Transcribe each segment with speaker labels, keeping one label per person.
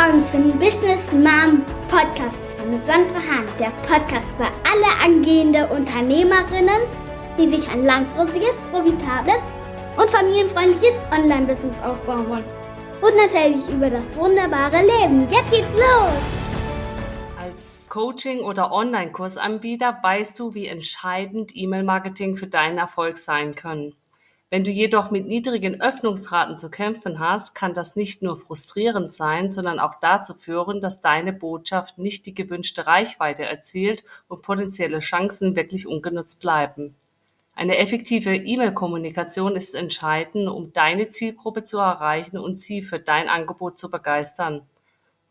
Speaker 1: willkommen zum Business Mom Podcast mit Sandra Hahn. Der Podcast für alle angehende Unternehmerinnen, die sich ein langfristiges, profitables und familienfreundliches Online-Business aufbauen wollen. Und natürlich über das wunderbare Leben. Jetzt geht's los!
Speaker 2: Als Coaching- oder Online-Kursanbieter weißt du, wie entscheidend E-Mail-Marketing für deinen Erfolg sein können. Wenn du jedoch mit niedrigen Öffnungsraten zu kämpfen hast, kann das nicht nur frustrierend sein, sondern auch dazu führen, dass deine Botschaft nicht die gewünschte Reichweite erzielt und potenzielle Chancen wirklich ungenutzt bleiben. Eine effektive E-Mail-Kommunikation ist entscheidend, um deine Zielgruppe zu erreichen und sie für dein Angebot zu begeistern.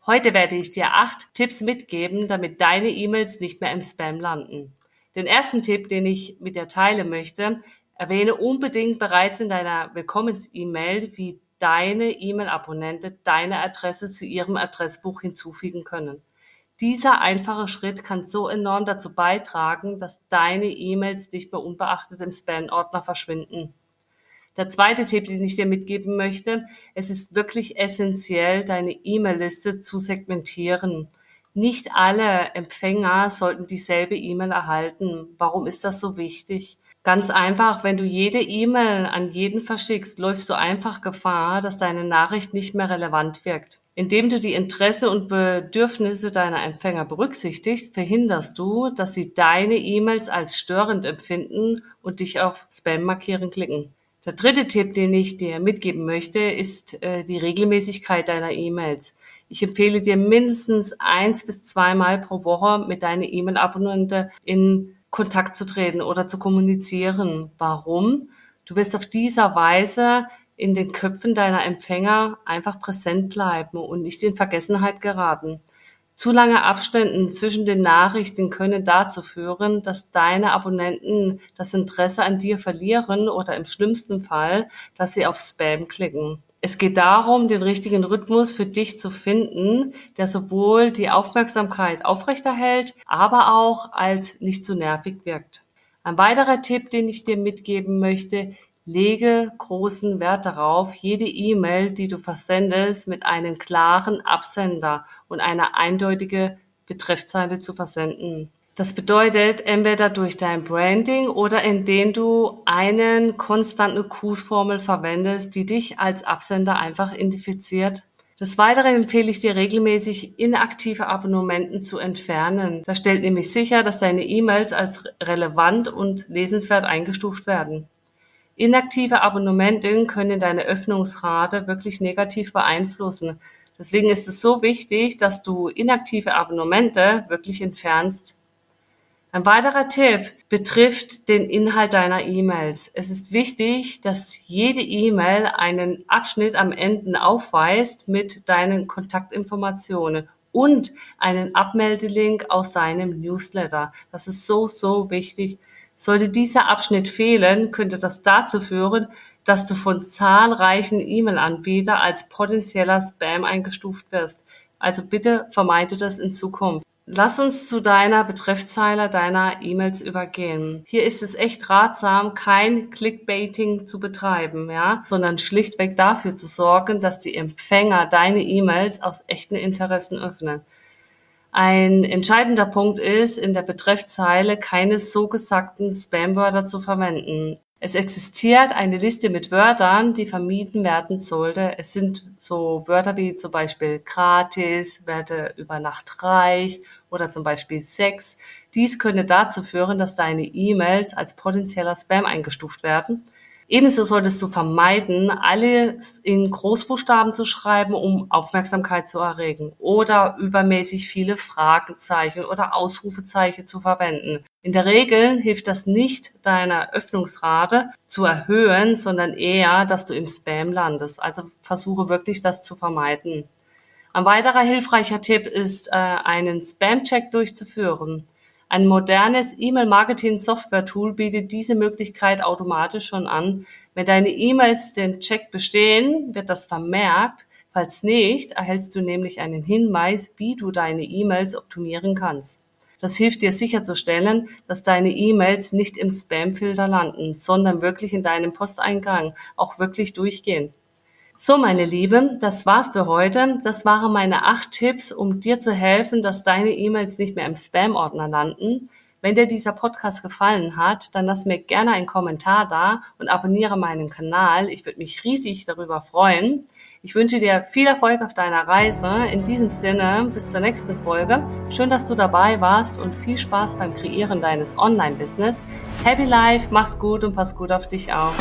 Speaker 2: Heute werde ich dir acht Tipps mitgeben, damit deine E-Mails nicht mehr im Spam landen. Den ersten Tipp, den ich mit dir teilen möchte, Erwähne unbedingt bereits in deiner Willkommens-E-Mail, wie deine E-Mail-Abonnente deine Adresse zu ihrem Adressbuch hinzufügen können. Dieser einfache Schritt kann so enorm dazu beitragen, dass deine E-Mails nicht mehr unbeachtet im Spam-Ordner verschwinden. Der zweite Tipp, den ich dir mitgeben möchte, es ist wirklich essentiell, deine E-Mail-Liste zu segmentieren. Nicht alle Empfänger sollten dieselbe E-Mail erhalten. Warum ist das so wichtig? Ganz einfach, wenn du jede E-Mail an jeden verschickst, läufst du einfach Gefahr, dass deine Nachricht nicht mehr relevant wirkt. Indem du die Interesse und Bedürfnisse deiner Empfänger berücksichtigst, verhinderst du, dass sie deine E-Mails als störend empfinden und dich auf Spam markieren klicken. Der dritte Tipp, den ich dir mitgeben möchte, ist äh, die Regelmäßigkeit deiner E-Mails. Ich empfehle dir mindestens eins bis zweimal pro Woche mit deiner E-Mail-Abonnente in Kontakt zu treten oder zu kommunizieren. Warum? Du wirst auf dieser Weise in den Köpfen deiner Empfänger einfach präsent bleiben und nicht in Vergessenheit geraten. Zu lange Abständen zwischen den Nachrichten können dazu führen, dass deine Abonnenten das Interesse an dir verlieren oder im schlimmsten Fall, dass sie auf Spam klicken. Es geht darum, den richtigen Rhythmus für dich zu finden, der sowohl die Aufmerksamkeit aufrechterhält, aber auch als nicht zu nervig wirkt. Ein weiterer Tipp, den ich dir mitgeben möchte, lege großen Wert darauf, jede E-Mail, die du versendest, mit einem klaren Absender und einer eindeutige Betreffzeile zu versenden. Das bedeutet, entweder durch dein Branding oder indem du einen konstanten Grußformel verwendest, die dich als Absender einfach identifiziert. Des Weiteren empfehle ich dir regelmäßig inaktive Abonnementen zu entfernen. Das stellt nämlich sicher, dass deine E-Mails als relevant und lesenswert eingestuft werden. Inaktive Abonnementen können deine Öffnungsrate wirklich negativ beeinflussen. Deswegen ist es so wichtig, dass du inaktive Abonnemente wirklich entfernst. Ein weiterer Tipp betrifft den Inhalt deiner E-Mails. Es ist wichtig, dass jede E-Mail einen Abschnitt am Ende aufweist mit deinen Kontaktinformationen und einen Abmeldelink aus deinem Newsletter. Das ist so, so wichtig. Sollte dieser Abschnitt fehlen, könnte das dazu führen, dass du von zahlreichen E-Mail-Anbietern als potenzieller Spam eingestuft wirst. Also bitte vermeide das in Zukunft. Lass uns zu deiner Betreffzeile deiner E-Mails übergehen. Hier ist es echt ratsam, kein Clickbaiting zu betreiben, ja, sondern schlichtweg dafür zu sorgen, dass die Empfänger deine E-Mails aus echten Interessen öffnen. Ein entscheidender Punkt ist, in der Betreffzeile keine so gesagten Spamwörter zu verwenden. Es existiert eine Liste mit Wörtern, die vermieden werden sollte. Es sind so Wörter wie zum Beispiel gratis, werde über Nacht reich oder zum Beispiel Sex. Dies könnte dazu führen, dass deine E-Mails als potenzieller Spam eingestuft werden. Ebenso solltest du vermeiden, alles in Großbuchstaben zu schreiben, um Aufmerksamkeit zu erregen oder übermäßig viele Fragezeichen oder Ausrufezeichen zu verwenden. In der Regel hilft das nicht, deine Öffnungsrate zu erhöhen, sondern eher, dass du im Spam landest. Also versuche wirklich das zu vermeiden. Ein weiterer hilfreicher Tipp ist, äh, einen Spam-Check durchzuführen. Ein modernes E-Mail-Marketing-Software-Tool bietet diese Möglichkeit automatisch schon an. Wenn deine E-Mails den Check bestehen, wird das vermerkt. Falls nicht, erhältst du nämlich einen Hinweis, wie du deine E-Mails optimieren kannst. Das hilft dir sicherzustellen, dass deine E-Mails nicht im Spam-Filter landen, sondern wirklich in deinem Posteingang auch wirklich durchgehen. So, meine Lieben, das war's für heute. Das waren meine acht Tipps, um dir zu helfen, dass deine E-Mails nicht mehr im Spam-Ordner landen. Wenn dir dieser Podcast gefallen hat, dann lass mir gerne einen Kommentar da und abonniere meinen Kanal. Ich würde mich riesig darüber freuen. Ich wünsche dir viel Erfolg auf deiner Reise. In diesem Sinne, bis zur nächsten Folge. Schön, dass du dabei warst und viel Spaß beim Kreieren deines Online-Business. Happy Life, mach's gut und pass gut auf dich auf.